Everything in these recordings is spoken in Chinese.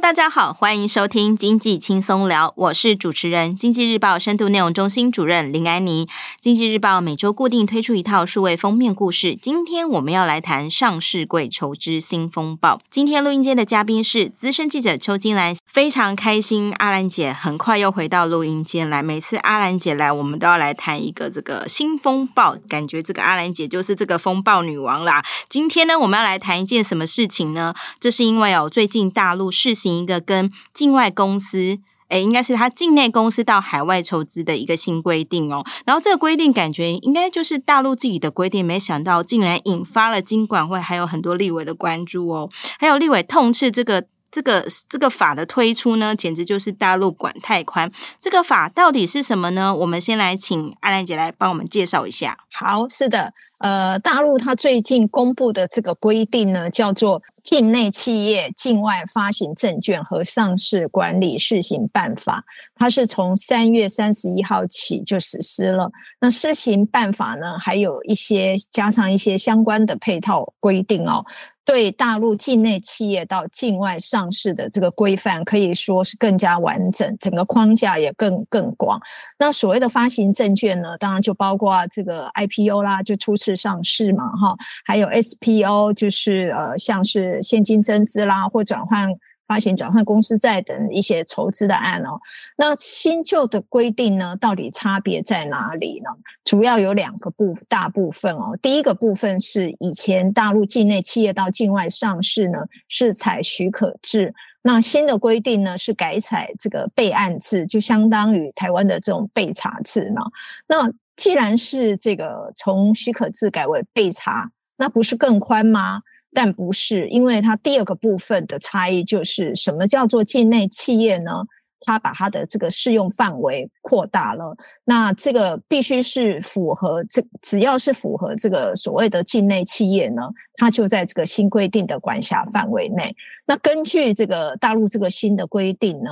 大家好，欢迎收听经济轻松聊，我是主持人经济日报深度内容中心主任林安妮。经济日报每周固定推出一套数位封面故事，今天我们要来谈上市柜筹资新风暴。今天录音间的嘉宾是资深记者邱金兰，非常开心，阿兰姐很快又回到录音间来。每次阿兰姐来，我们都要来谈一个这个新风暴，感觉这个阿兰姐就是这个风暴女王啦。今天呢，我们要来谈一件什么事情呢？这是因为哦，最近大陆试行。一个跟境外公司，诶，应该是他境内公司到海外筹资的一个新规定哦。然后这个规定感觉应该就是大陆自己的规定，没想到竟然引发了金管会还有很多立委的关注哦。还有立委痛斥这个这个这个法的推出呢，简直就是大陆管太宽。这个法到底是什么呢？我们先来请阿兰姐来帮我们介绍一下。好，是的。呃，大陆它最近公布的这个规定呢，叫做《境内企业境外发行证券和上市管理试行办法》，它是从三月三十一号起就实施了。那试行办法呢，还有一些加上一些相关的配套规定哦。对大陆境内企业到境外上市的这个规范可以说是更加完整，整个框架也更更广。那所谓的发行证券呢，当然就包括这个 IPO 啦，就初次上市嘛，哈，还有 SPO，就是呃，像是现金增资啦或转换。发行转换公司债等一些筹资的案哦，那新旧的规定呢，到底差别在哪里呢？主要有两个部大部分哦。第一个部分是以前大陆境内企业到境外上市呢，是采许可制，那新的规定呢是改采这个备案制，就相当于台湾的这种备查制呢。那既然是这个从许可制改为备查，那不是更宽吗？但不是，因为它第二个部分的差异就是什么叫做境内企业呢？它把它的这个适用范围扩大了。那这个必须是符合这，只要是符合这个所谓的境内企业呢，它就在这个新规定的管辖范围内。那根据这个大陆这个新的规定呢，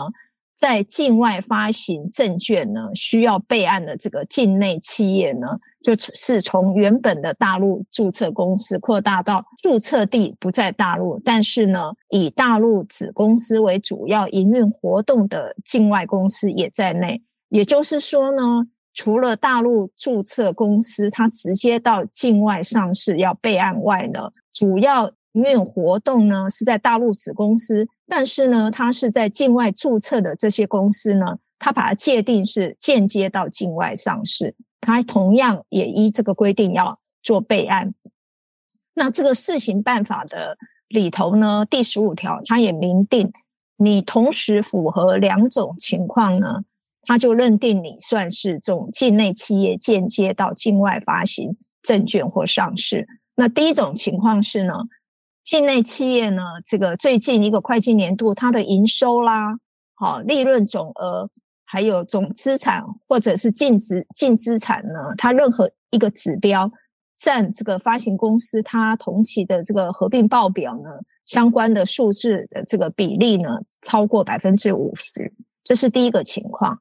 在境外发行证券呢，需要备案的这个境内企业呢。就是从原本的大陆注册公司扩大到注册地不在大陆，但是呢，以大陆子公司为主要营运活动的境外公司也在内。也就是说呢，除了大陆注册公司它直接到境外上市要备案外呢，主要营运活动呢是在大陆子公司，但是呢，它是在境外注册的这些公司呢，它把它界定是间接到境外上市。它同样也依这个规定要做备案。那这个试行办法的里头呢，第十五条它也明定，你同时符合两种情况呢，它就认定你算是这种境内企业间接到境外发行证券或上市。那第一种情况是呢，境内企业呢，这个最近一个会计年度它的营收啦，好，利润总额。还有总资产或者是净值净资产呢，它任何一个指标占这个发行公司它同期的这个合并报表呢，相关的数字的这个比例呢，超过百分之五十，这是第一个情况。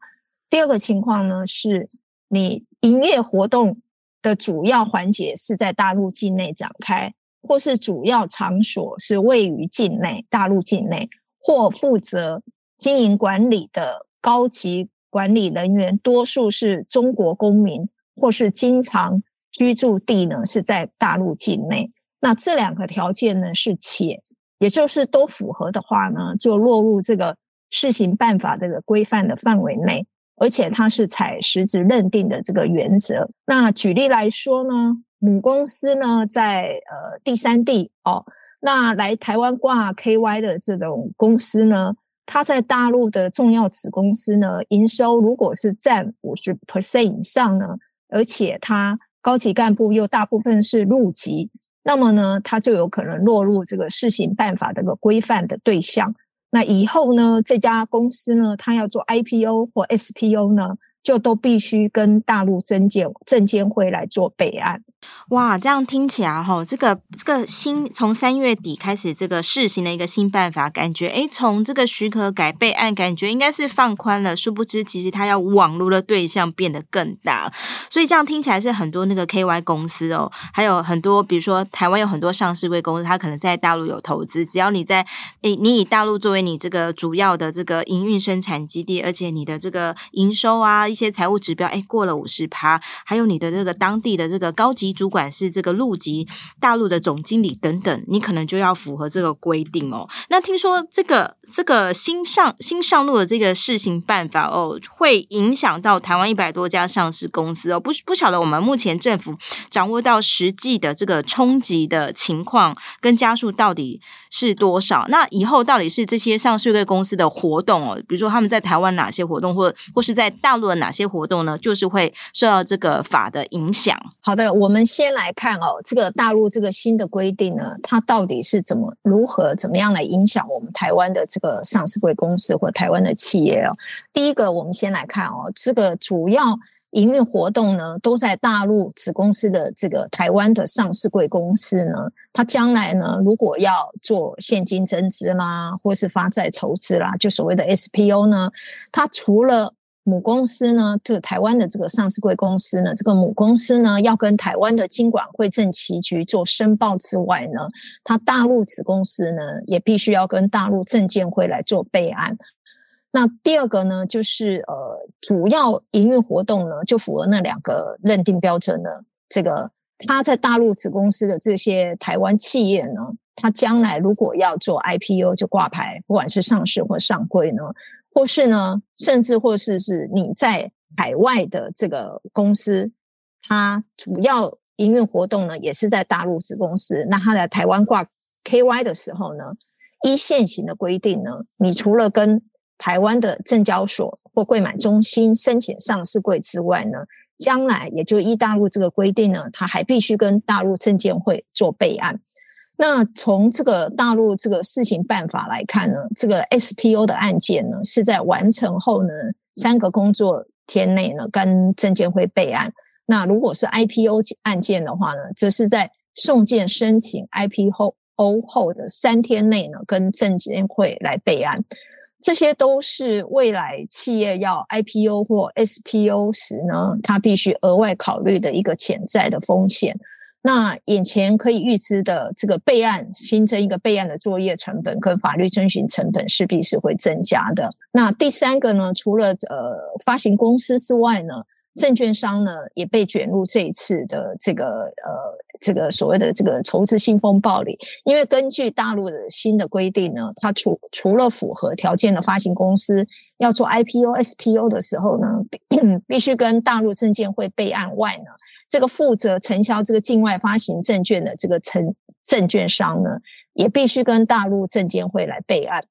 第二个情况呢，是你营业活动的主要环节是在大陆境内展开，或是主要场所是位于境内，大陆境内，或负责经营管理的。高级管理人员多数是中国公民，或是经常居住地呢是在大陆境内。那这两个条件呢是且，也就是都符合的话呢，就落入这个试行办法这个规范的范围内，而且它是采实质认定的这个原则。那举例来说呢，母公司呢在呃第三地哦，那来台湾挂 KY 的这种公司呢，它在大陆的重要子公司呢，营收如果是占五十 percent 以上呢，而且它高级干部又大部分是入籍，那么呢，它就有可能落入这个试行办法这个规范的对象。那以后呢，这家公司呢，它要做 IPO 或 SPO 呢，就都必须跟大陆证监证监会来做备案。哇，这样听起来哈，这个这个新从三月底开始这个试行的一个新办法，感觉诶，从这个许可改备案，感觉应该是放宽了。殊不知，其实它要网络的对象变得更大，所以这样听起来是很多那个 KY 公司哦，还有很多比如说台湾有很多上市贵公司，它可能在大陆有投资，只要你在诶，你以大陆作为你这个主要的这个营运生产基地，而且你的这个营收啊一些财务指标诶过了五十趴，还有你的这个当地的这个高级。主管是这个陆籍大陆的总经理等等，你可能就要符合这个规定哦。那听说这个这个新上新上路的这个试行办法哦，会影响到台湾一百多家上市公司哦。不不晓得我们目前政府掌握到实际的这个冲击的情况跟加速到底是多少？那以后到底是这些上市公司的活动哦，比如说他们在台湾哪些活动，或或是在大陆的哪些活动呢？就是会受到这个法的影响。好的，我们。先来看哦，这个大陆这个新的规定呢，它到底是怎么如何怎么样来影响我们台湾的这个上市贵公司或台湾的企业哦？第一个，我们先来看哦，这个主要营运活动呢，都在大陆子公司的这个台湾的上市贵公司呢，它将来呢，如果要做现金增资啦，或是发债筹资啦，就所谓的 SPO 呢，它除了母公司呢，这台湾的这个上市柜公司呢，这个母公司呢，要跟台湾的金管会证期局做申报之外呢，它大陆子公司呢，也必须要跟大陆证监会来做备案。那第二个呢，就是呃，主要营运活动呢，就符合那两个认定标准呢这个，它在大陆子公司的这些台湾企业呢，它将来如果要做 IPO 就挂牌，不管是上市或上柜呢。或是呢，甚至或是是你在海外的这个公司，它主要营运活动呢，也是在大陆子公司。那它在台湾挂 KY 的时候呢，依现行的规定呢，你除了跟台湾的证交所或柜买中心申请上市柜之外呢，将来也就依大陆这个规定呢，它还必须跟大陆证监会做备案。那从这个大陆这个试行办法来看呢，这个 SPO 的案件呢，是在完成后呢，三个工作天内呢，跟证监会备案。那如果是 IPO 案件的话呢，则是在送件申请 IPO 后的三天内呢，跟证监会来备案。这些都是未来企业要 IPO 或 SPO 时呢，它必须额外考虑的一个潜在的风险。那眼前可以预知的这个备案，新增一个备案的作业成本跟法律遵循成本势必是会增加的。那第三个呢，除了呃发行公司之外呢，证券商呢也被卷入这一次的这个呃这个所谓的这个筹资新风暴里。因为根据大陆的新的规定呢，它除除了符合条件的发行公司要做 IPO、SPO 的时候呢，必必须跟大陆证监会备案外呢。这个负责承销这个境外发行证券的这个承证券商呢，也必须跟大陆证监会来备案。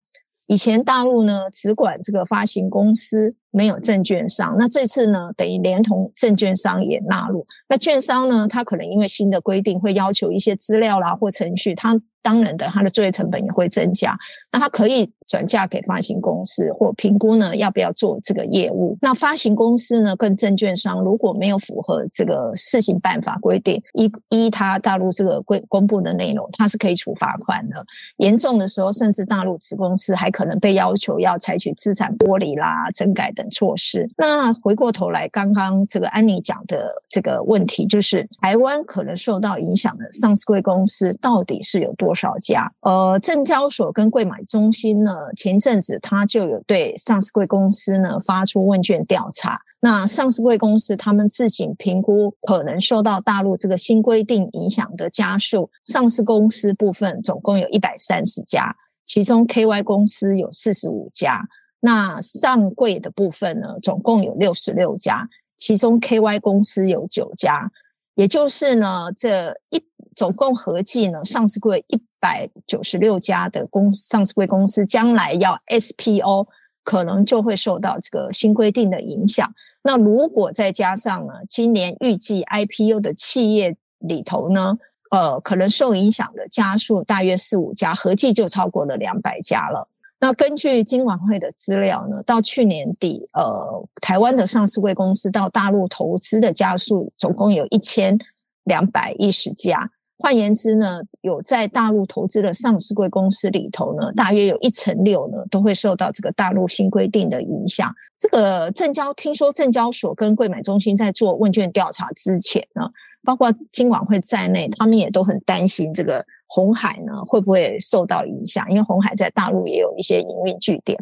以前大陆呢只管这个发行公司，没有证券商。那这次呢，等于连同证券商也纳入。那券商呢，他可能因为新的规定会要求一些资料啦或程序，他当然的，他的作业成本也会增加。那他可以。转嫁给发行公司或评估呢，要不要做这个业务？那发行公司呢，跟证券商如果没有符合这个试行办法规定，依依他大陆这个规公布的内容，他是可以处罚款的。严重的时候，甚至大陆子公司还可能被要求要采取资产剥离啦、整改等措施。那回过头来，刚刚这个安妮讲的这个问题，就是台湾可能受到影响的上市贵公司到底是有多少家？呃，证交所跟柜买中心呢？前阵子他就有对上市贵公司呢发出问卷调查，那上市贵公司他们自行评估可能受到大陆这个新规定影响的家数，上市公司部分总共有一百三十家，其中 KY 公司有四十五家，那上柜的部分呢总共有六十六家，其中 KY 公司有九家。也就是呢，这一总共合计呢，上市柜一百九十六家的公上市柜公司，将来要 SPO，可能就会受到这个新规定的影响。那如果再加上呢，今年预计 IPO 的企业里头呢，呃，可能受影响的家数大约四五家，合计就超过了两百家了。那根据金管会的资料呢，到去年底，呃，台湾的上市柜公司到大陆投资的家数总共有一千两百一十家。换言之呢，有在大陆投资的上市柜公司里头呢，大约有一成六呢都会受到这个大陆新规定的影响。这个证交听说证交所跟柜买中心在做问卷调查之前呢，包括金管会在内，他们也都很担心这个。红海呢会不会受到影响？因为红海在大陆也有一些营运据点。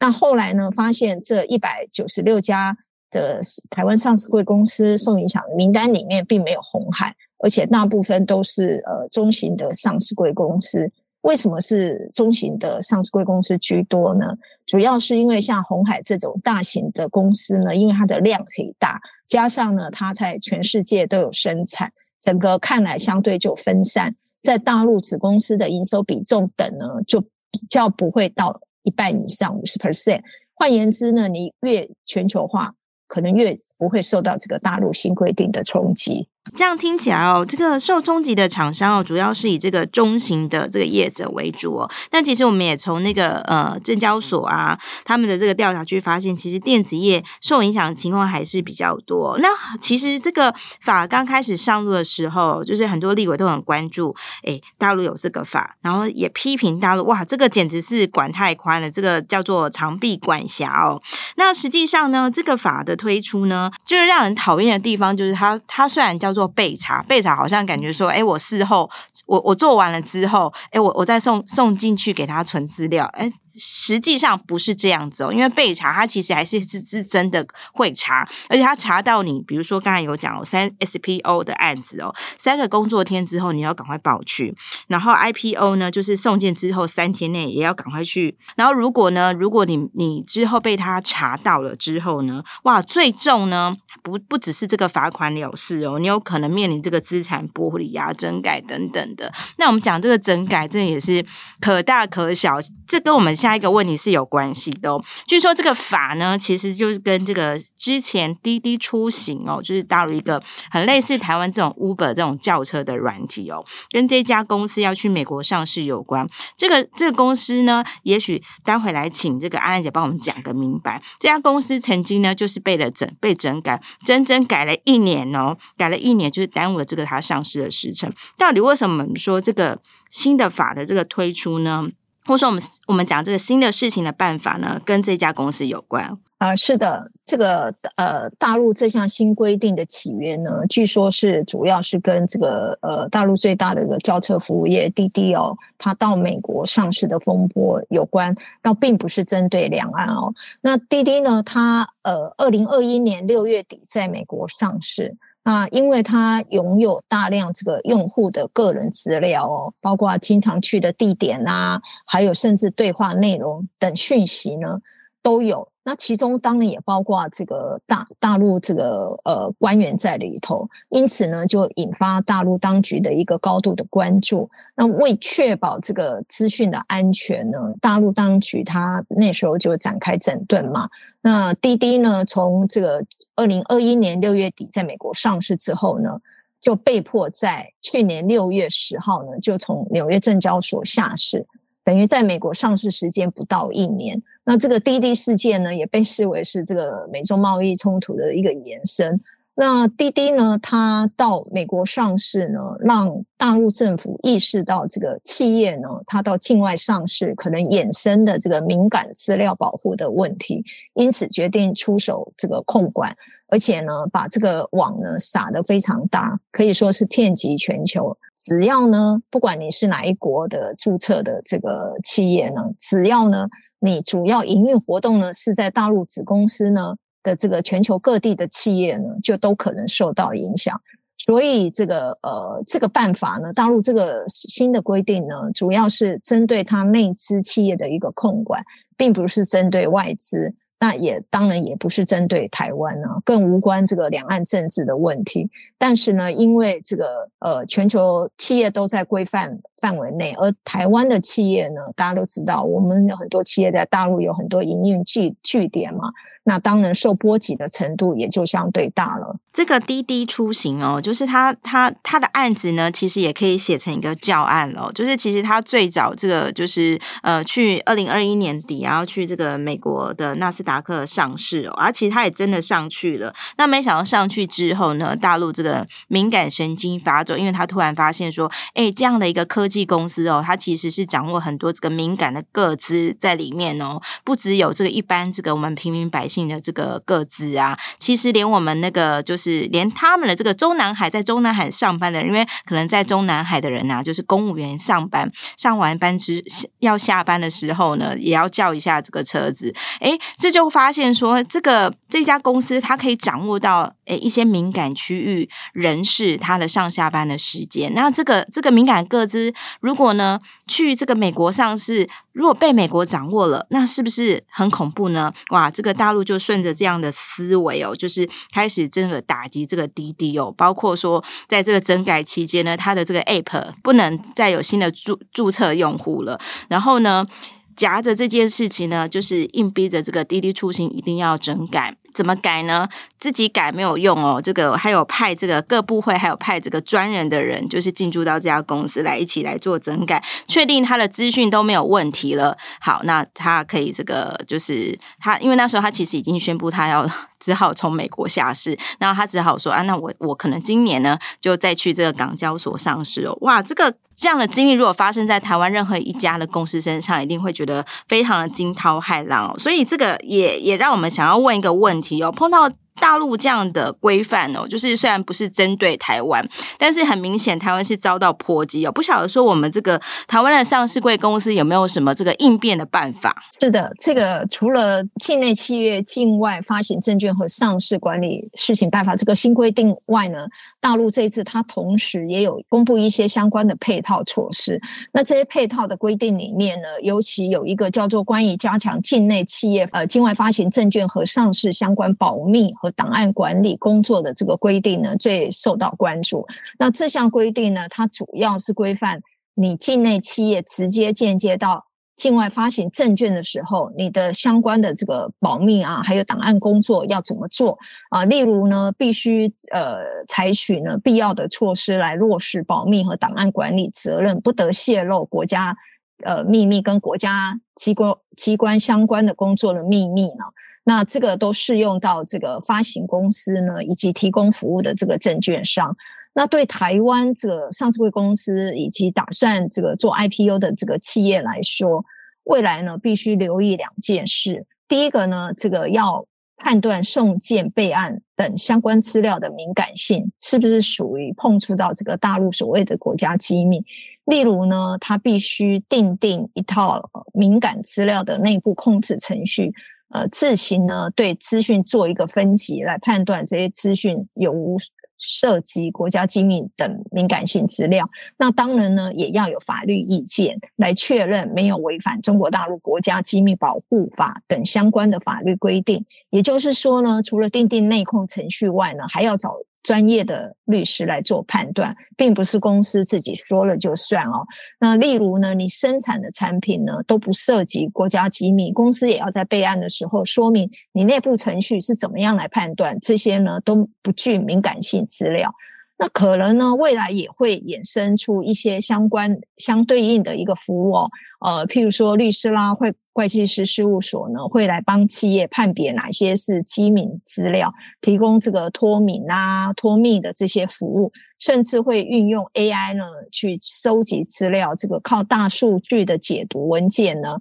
那后来呢，发现这一百九十六家的台湾上市柜公司受影响的名单里面并没有红海，而且大部分都是呃中型的上市贵公司。为什么是中型的上市贵公司居多呢？主要是因为像鸿海这种大型的公司呢，因为它的量可以大，加上呢它在全世界都有生产，整个看来相对就分散。在大陆子公司的营收比重等呢，就比较不会到一半以上五十 percent。换言之呢，你越全球化，可能越不会受到这个大陆新规定的冲击。这样听起来哦，这个受冲击的厂商哦，主要是以这个中型的这个业者为主哦。但其实我们也从那个呃证交所啊，他们的这个调查去发现，其实电子业受影响的情况还是比较多。那其实这个法刚开始上路的时候，就是很多立委都很关注，诶，大陆有这个法，然后也批评大陆，哇，这个简直是管太宽了，这个叫做长臂管辖哦。那实际上呢，这个法的推出呢，就是让人讨厌的地方，就是它它虽然叫做备查，备查好像感觉说，哎，我事后我我做完了之后，哎，我我再送送进去给他存资料，哎。实际上不是这样子哦，因为备查它其实还是是是真的会查，而且他查到你，比如说刚才有讲哦，三 SPO 的案子哦，三个工作天之后你要赶快报去，然后 IPO 呢就是送件之后三天内也要赶快去，然后如果呢，如果你你之后被他查到了之后呢，哇，最重呢不不只是这个罚款了事哦，你有可能面临这个资产剥离啊、整改等等的。那我们讲这个整改，这也是可大可小，这跟我们。下一个问题是有关系的哦。据说这个法呢，其实就是跟这个之前滴滴出行哦，就是到了一个很类似台湾这种 Uber 这种叫车的软体哦，跟这家公司要去美国上市有关。这个这个公司呢，也许待会来请这个阿兰姐帮我们讲个明白。这家公司曾经呢，就是被了整被整改，整整改了一年哦，改了一年，就是耽误了这个它上市的时辰。到底为什么说这个新的法的这个推出呢？或者说，我们我们讲这个新的事情的办法呢，跟这家公司有关啊、是的，这个呃，大陆这项新规定的起源呢，据说是主要是跟这个呃，大陆最大的一个交车服务业滴滴哦，它到美国上市的风波有关，那并不是针对两岸哦。那滴滴呢，它呃，二零二一年六月底在美国上市。啊，因为它拥有大量这个用户的个人资料哦，包括经常去的地点啊，还有甚至对话内容等讯息呢，都有。那其中当然也包括这个大大陆这个呃官员在里头，因此呢，就引发大陆当局的一个高度的关注。那为确保这个资讯的安全呢，大陆当局他那时候就展开整顿嘛。那滴滴呢，从这个二零二一年六月底在美国上市之后呢，就被迫在去年六月十号呢，就从纽约证交所下市，等于在美国上市时间不到一年。那这个滴滴事件呢，也被视为是这个美中贸易冲突的一个延伸。那滴滴呢，它到美国上市呢，让大陆政府意识到这个企业呢，它到境外上市可能衍生的这个敏感资料保护的问题，因此决定出手这个控管，而且呢，把这个网呢撒得非常大，可以说是遍及全球。只要呢，不管你是哪一国的注册的这个企业呢，只要呢。你主要营运活动呢是在大陆子公司呢的这个全球各地的企业呢，就都可能受到影响。所以这个呃这个办法呢，大陆这个新的规定呢，主要是针对它内资企业的一个控管，并不是针对外资。那也当然也不是针对台湾呢，更无关这个两岸政治的问题。但是呢，因为这个呃，全球企业都在规范范围内，而台湾的企业呢，大家都知道，我们有很多企业在大陆有很多营运据据点嘛。那当然受波及的程度也就相对大了。这个滴滴出行哦，就是他他他的案子呢，其实也可以写成一个教案了。就是其实他最早这个就是呃，去二零二一年底，然后去这个美国的纳斯达克上市哦，而其实他也真的上去了。那没想到上去之后呢，大陆这个敏感神经发作，因为他突然发现说，哎，这样的一个科技公司哦，它其实是掌握很多这个敏感的个资在里面哦，不只有这个一般这个我们平民百姓。的这个个资啊，其实连我们那个就是连他们的这个中南海在中南海上班的人，因为可能在中南海的人啊，就是公务员上班上完班之要下班的时候呢，也要叫一下这个车子。诶，这就发现说，这个这家公司它可以掌握到诶一些敏感区域人士他的上下班的时间。那这个这个敏感个资，如果呢去这个美国上市，如果被美国掌握了，那是不是很恐怖呢？哇，这个大陆。就顺着这样的思维哦，就是开始真的打击这个滴滴哦，包括说在这个整改期间呢，它的这个 App 不能再有新的注注册用户了，然后呢，夹着这件事情呢，就是硬逼着这个滴滴出行一定要整改。怎么改呢？自己改没有用哦。这个还有派这个各部会，还有派这个专人的人，就是进驻到这家公司来一起来做整改，确定他的资讯都没有问题了。好，那他可以这个就是他，因为那时候他其实已经宣布他要只好从美国下市，那他只好说啊，那我我可能今年呢就再去这个港交所上市哦。哇，这个这样的经历如果发生在台湾任何一家的公司身上，一定会觉得非常的惊涛骇浪哦。所以这个也也让我们想要问一个问题。哦碰到大陆这样的规范哦，就是虽然不是针对台湾，但是很明显台湾是遭到波及哦。不晓得说我们这个台湾的上市贵公司有没有什么这个应变的办法？是的，这个除了境内企业境外发行证券和上市管理试行办法这个新规定外呢，大陆这一次它同时也有公布一些相关的配套措施。那这些配套的规定里面呢，尤其有一个叫做关于加强境内企业呃境外发行证券和上市相关保密和档案管理工作的这个规定呢，最受到关注。那这项规定呢，它主要是规范你境内企业直接间接到境外发行证券的时候，你的相关的这个保密啊，还有档案工作要怎么做啊？例如呢，必须呃采取呢必要的措施来落实保密和档案管理责任，不得泄露国家呃秘密跟国家机关机关相关的工作的秘密呢。那这个都适用到这个发行公司呢，以及提供服务的这个证券商。那对台湾这个上市公司以及打算这个做 IPO 的这个企业来说，未来呢必须留意两件事。第一个呢，这个要判断送件备案等相关资料的敏感性是不是属于碰触到这个大陆所谓的国家机密。例如呢，它必须订定一套敏感资料的内部控制程序。呃，自行呢对资讯做一个分级，来判断这些资讯有无涉及国家机密等敏感性资料。那当然呢，也要有法律意见来确认没有违反中国大陆国家机密保护法等相关的法律规定。也就是说呢，除了订定内控程序外呢，还要找。专业的律师来做判断，并不是公司自己说了就算哦。那例如呢，你生产的产品呢都不涉及国家机密，公司也要在备案的时候说明你内部程序是怎么样来判断，这些呢都不具敏感性资料。那可能呢，未来也会衍生出一些相关相对应的一个服务哦，呃，譬如说律师啦，会会计师事务所呢，会来帮企业判别哪些是机敏资料，提供这个脱敏啊、脱密的这些服务，甚至会运用 AI 呢去收集资料，这个靠大数据的解读文件呢，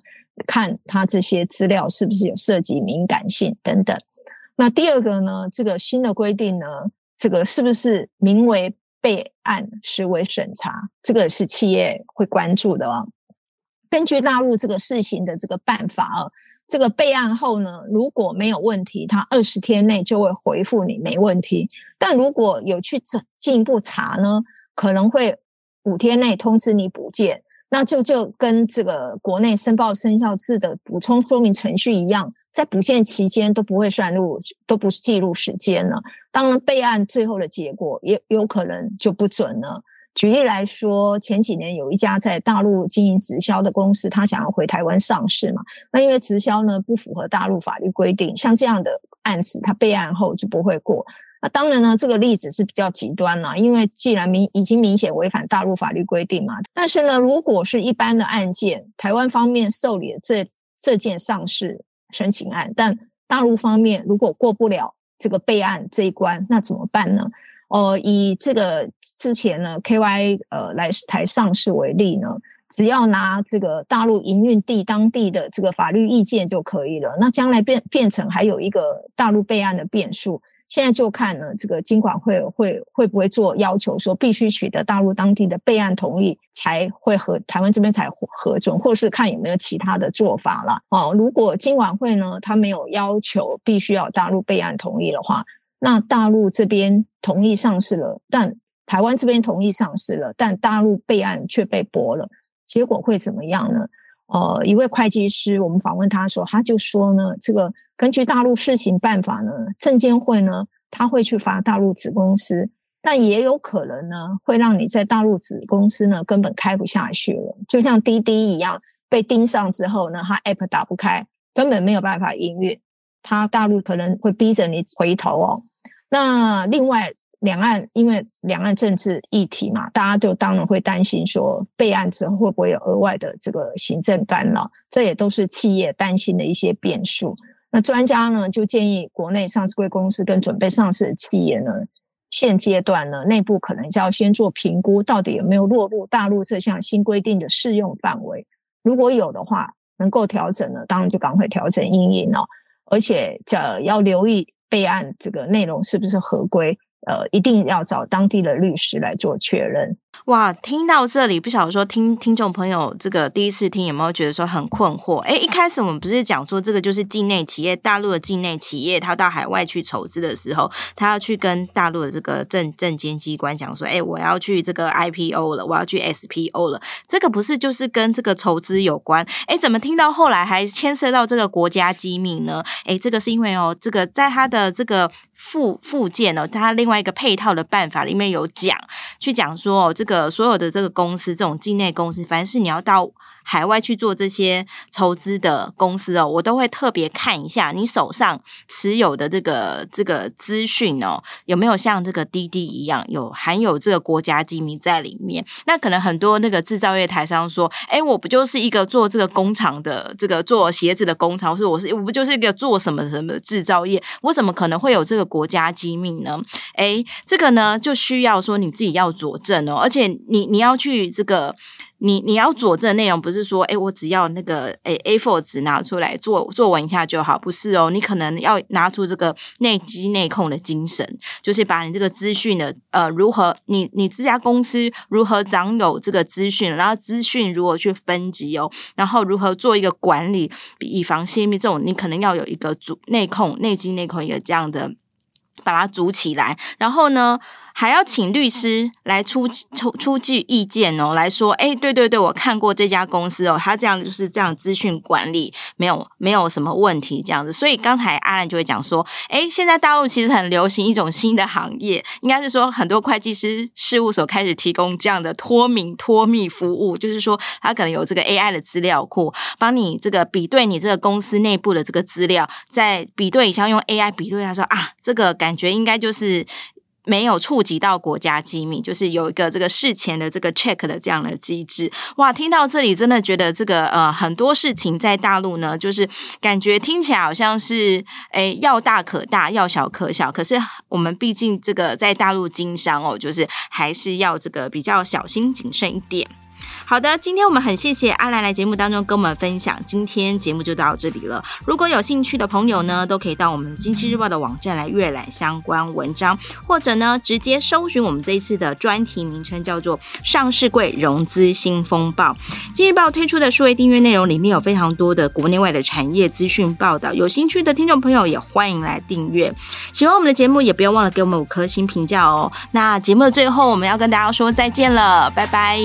看它这些资料是不是有涉及敏感性等等。那第二个呢，这个新的规定呢，这个是不是名为备案，实为审查？这个是企业会关注的哦。根据大陆这个试行的这个办法啊，这个备案后呢，如果没有问题，他二十天内就会回复你没问题。但如果有去进一步查呢，可能会五天内通知你补件。那就就跟这个国内申报生效制的补充说明程序一样，在补件期间都不会算入，都不是记录时间了。当然，备案最后的结果也有可能就不准了。举例来说，前几年有一家在大陆经营直销的公司，他想要回台湾上市嘛，那因为直销呢不符合大陆法律规定，像这样的案子，他备案后就不会过。那当然呢，这个例子是比较极端了，因为既然明已经明显违反大陆法律规定嘛。但是呢，如果是一般的案件，台湾方面受理了这这件上市申请案，但大陆方面如果过不了这个备案这一关，那怎么办呢？呃，以这个之前呢，KY 呃来台上市为例呢，只要拿这个大陆营运地当地的这个法律意见就可以了。那将来变变成还有一个大陆备案的变数。现在就看呢，这个金管会会会不会做要求，说必须取得大陆当地的备案同意才会核台湾这边才核准，或是看有没有其他的做法了。哦，如果金管会呢，他没有要求必须要大陆备案同意的话，那大陆这边同意上市了，但台湾这边同意上市了，但大陆备案却被驳了，结果会怎么样呢？呃，一位会计师，我们访问他说，他就说呢，这个根据大陆试行办法呢，证监会呢，他会去罚大陆子公司，但也有可能呢，会让你在大陆子公司呢根本开不下去了，就像滴滴一样，被盯上之后呢，它 app 打不开，根本没有办法营运，它大陆可能会逼着你回头哦。那另外。两岸因为两岸政治议题嘛，大家就当然会担心说，备案之后会不会有额外的这个行政干扰，这也都是企业担心的一些变数。那专家呢就建议国内上市贵公司跟准备上市的企业呢，现阶段呢内部可能就要先做评估，到底有没有落入大陆这项新规定的适用范围。如果有的话，能够调整呢，当然就赶快调整因应哦，而且这要留意备案这个内容是不是合规。呃，一定要找当地的律师来做确认。哇，听到这里，不晓得说听听众朋友这个第一次听有没有觉得说很困惑？诶，一开始我们不是讲说这个就是境内企业，大陆的境内企业，他到海外去筹资的时候，他要去跟大陆的这个证证监机关讲说，诶，我要去这个 IPO 了，我要去 SPO 了，这个不是就是跟这个筹资有关？诶，怎么听到后来还牵涉到这个国家机密呢？诶，这个是因为哦，这个在他的这个。附附件哦，它另外一个配套的办法里面有讲，去讲说哦，这这个所有的这个公司，这种境内公司，凡是你要到。海外去做这些筹资的公司哦，我都会特别看一下你手上持有的这个这个资讯哦，有没有像这个滴滴一样有含有这个国家机密在里面？那可能很多那个制造业台商说，哎，我不就是一个做这个工厂的，这个做鞋子的工厂，或者我是我不就是一个做什么什么的制造业，我怎么可能会有这个国家机密呢？哎，这个呢就需要说你自己要佐证哦，而且你你要去这个。你你要佐证内容，不是说，诶，我只要那个，诶，A4 纸拿出来做作文一下就好，不是哦，你可能要拿出这个内稽内控的精神，就是把你这个资讯的，呃，如何，你你这家公司如何掌有这个资讯，然后资讯如何去分级哦，然后如何做一个管理，以防泄密这种，你可能要有一个组内控、内稽内控一个这样的。把它组起来，然后呢，还要请律师来出出出具意见哦，来说，哎，对对对，我看过这家公司哦，他这样就是这样资讯管理没有没有什么问题这样子。所以刚才阿兰就会讲说，哎，现在大陆其实很流行一种新的行业，应该是说很多会计师事务所开始提供这样的脱敏脱密服务，就是说他可能有这个 AI 的资料库，帮你这个比对你这个公司内部的这个资料，在比对一下用 AI 比对，他说啊，这个。感觉应该就是没有触及到国家机密，就是有一个这个事前的这个 check 的这样的机制。哇，听到这里真的觉得这个呃很多事情在大陆呢，就是感觉听起来好像是诶要大可大，要小可小。可是我们毕竟这个在大陆经商哦，就是还是要这个比较小心谨慎一点。好的，今天我们很谢谢阿兰来节目当中跟我们分享，今天节目就到这里了。如果有兴趣的朋友呢，都可以到我们经济日报的网站来阅览相关文章，或者呢直接搜寻我们这一次的专题名称叫做《上市柜融资新风暴》。经济日报推出的数位订阅内容里面有非常多的国内外的产业资讯报道，有兴趣的听众朋友也欢迎来订阅。喜欢我们的节目，也不要忘了给我们五颗星评价哦。那节目的最后，我们要跟大家说再见了，拜拜。